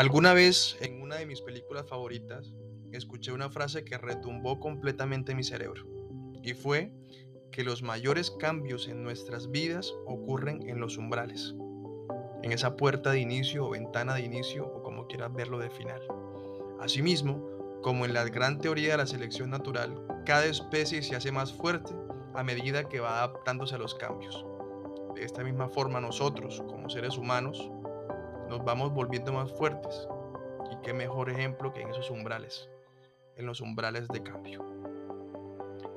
Alguna vez en una de mis películas favoritas escuché una frase que retumbó completamente mi cerebro y fue que los mayores cambios en nuestras vidas ocurren en los umbrales, en esa puerta de inicio o ventana de inicio o como quieras verlo de final. Asimismo, como en la gran teoría de la selección natural, cada especie se hace más fuerte a medida que va adaptándose a los cambios. De esta misma forma nosotros, como seres humanos, nos vamos volviendo más fuertes. Y qué mejor ejemplo que en esos umbrales, en los umbrales de cambio.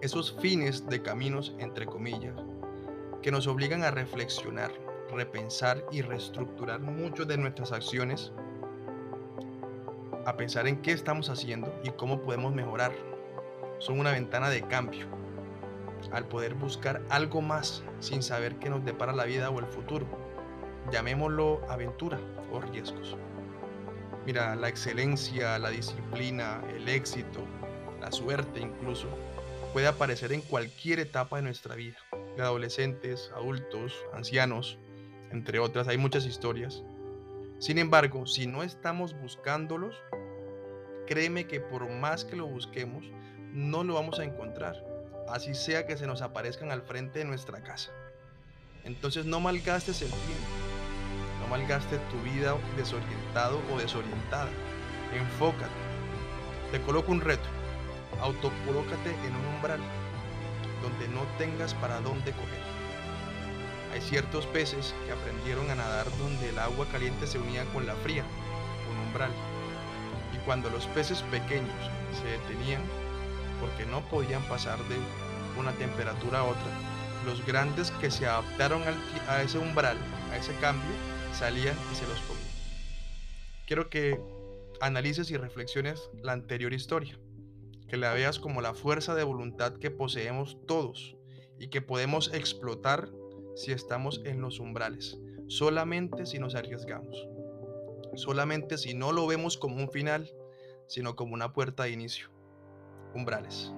Esos fines de caminos, entre comillas, que nos obligan a reflexionar, repensar y reestructurar muchas de nuestras acciones, a pensar en qué estamos haciendo y cómo podemos mejorar. Son una ventana de cambio, al poder buscar algo más sin saber qué nos depara la vida o el futuro llamémoslo aventura o riesgos. Mira, la excelencia, la disciplina, el éxito, la suerte incluso, puede aparecer en cualquier etapa de nuestra vida. De adolescentes, adultos, ancianos, entre otras, hay muchas historias. Sin embargo, si no estamos buscándolos, créeme que por más que lo busquemos, no lo vamos a encontrar, así sea que se nos aparezcan al frente de nuestra casa. Entonces no malgastes el tiempo no malgaste tu vida desorientado o desorientada. Enfócate. Te coloco un reto. Autocolócate en un umbral donde no tengas para dónde coger. Hay ciertos peces que aprendieron a nadar donde el agua caliente se unía con la fría, un umbral. Y cuando los peces pequeños se detenían, porque no podían pasar de una temperatura a otra, los grandes que se adaptaron a ese umbral, a ese cambio, salían y se los comían. Quiero que analices y reflexiones la anterior historia, que la veas como la fuerza de voluntad que poseemos todos y que podemos explotar si estamos en los umbrales, solamente si nos arriesgamos, solamente si no lo vemos como un final, sino como una puerta de inicio. Umbrales.